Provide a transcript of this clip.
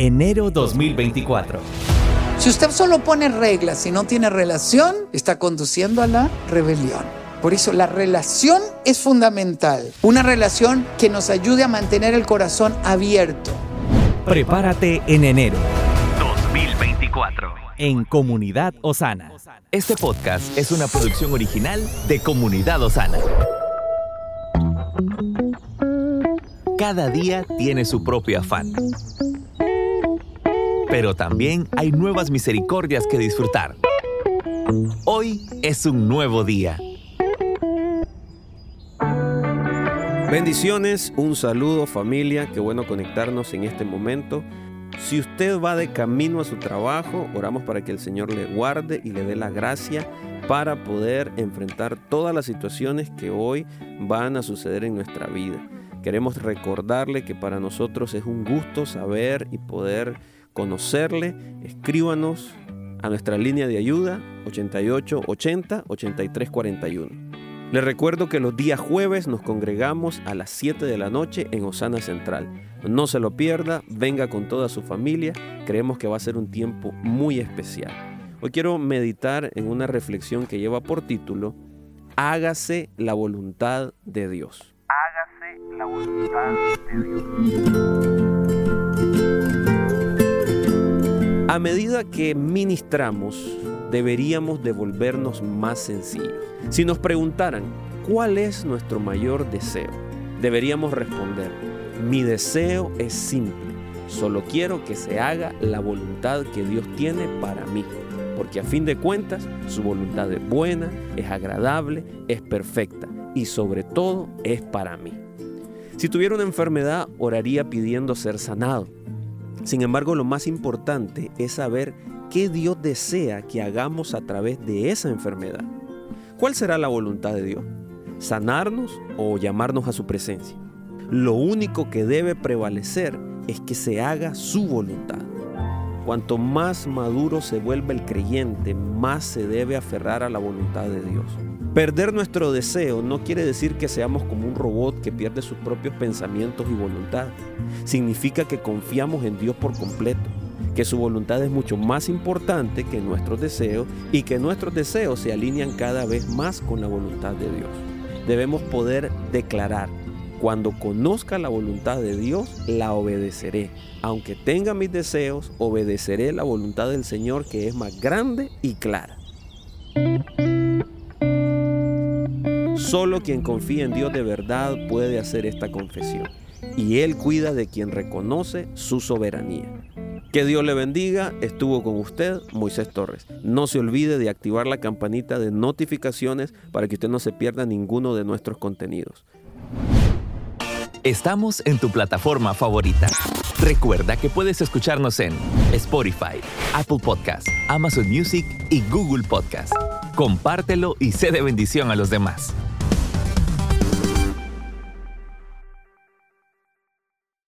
enero 2024. Si usted solo pone reglas y no tiene relación, está conduciendo a la rebelión. Por eso la relación es fundamental. Una relación que nos ayude a mantener el corazón abierto. Prepárate en enero 2024 en Comunidad Osana. Este podcast es una producción original de Comunidad Osana. Cada día tiene su propio afán pero también hay nuevas misericordias que disfrutar. Hoy es un nuevo día. Bendiciones, un saludo familia, qué bueno conectarnos en este momento. Si usted va de camino a su trabajo, oramos para que el Señor le guarde y le dé la gracia para poder enfrentar todas las situaciones que hoy van a suceder en nuestra vida. Queremos recordarle que para nosotros es un gusto saber y poder conocerle, escríbanos a nuestra línea de ayuda 88 80 83 41. Les recuerdo que los días jueves nos congregamos a las 7 de la noche en Osana Central. No se lo pierda, venga con toda su familia, creemos que va a ser un tiempo muy especial. Hoy quiero meditar en una reflexión que lleva por título Hágase la voluntad de Dios. Hágase la voluntad de Dios. A medida que ministramos, deberíamos devolvernos más sencillos. Si nos preguntaran, ¿cuál es nuestro mayor deseo? Deberíamos responder, mi deseo es simple, solo quiero que se haga la voluntad que Dios tiene para mí, porque a fin de cuentas su voluntad es buena, es agradable, es perfecta y sobre todo es para mí. Si tuviera una enfermedad, oraría pidiendo ser sanado sin embargo, lo más importante es saber qué Dios desea que hagamos a través de esa enfermedad. ¿Cuál será la voluntad de Dios? ¿Sanarnos o llamarnos a su presencia? Lo único que debe prevalecer es que se haga su voluntad. Cuanto más maduro se vuelve el creyente, más se debe aferrar a la voluntad de Dios. Perder nuestro deseo no quiere decir que seamos como un robot que pierde sus propios pensamientos y voluntad. Significa que confiamos en Dios por completo, que su voluntad es mucho más importante que nuestros deseos y que nuestros deseos se alinean cada vez más con la voluntad de Dios. Debemos poder declarar, cuando conozca la voluntad de Dios, la obedeceré. Aunque tenga mis deseos, obedeceré la voluntad del Señor que es más grande y clara. Solo quien confía en Dios de verdad puede hacer esta confesión. Y Él cuida de quien reconoce su soberanía. Que Dios le bendiga. Estuvo con usted Moisés Torres. No se olvide de activar la campanita de notificaciones para que usted no se pierda ninguno de nuestros contenidos. Estamos en tu plataforma favorita. Recuerda que puedes escucharnos en Spotify, Apple Podcast, Amazon Music y Google Podcast. Compártelo y sé de bendición a los demás.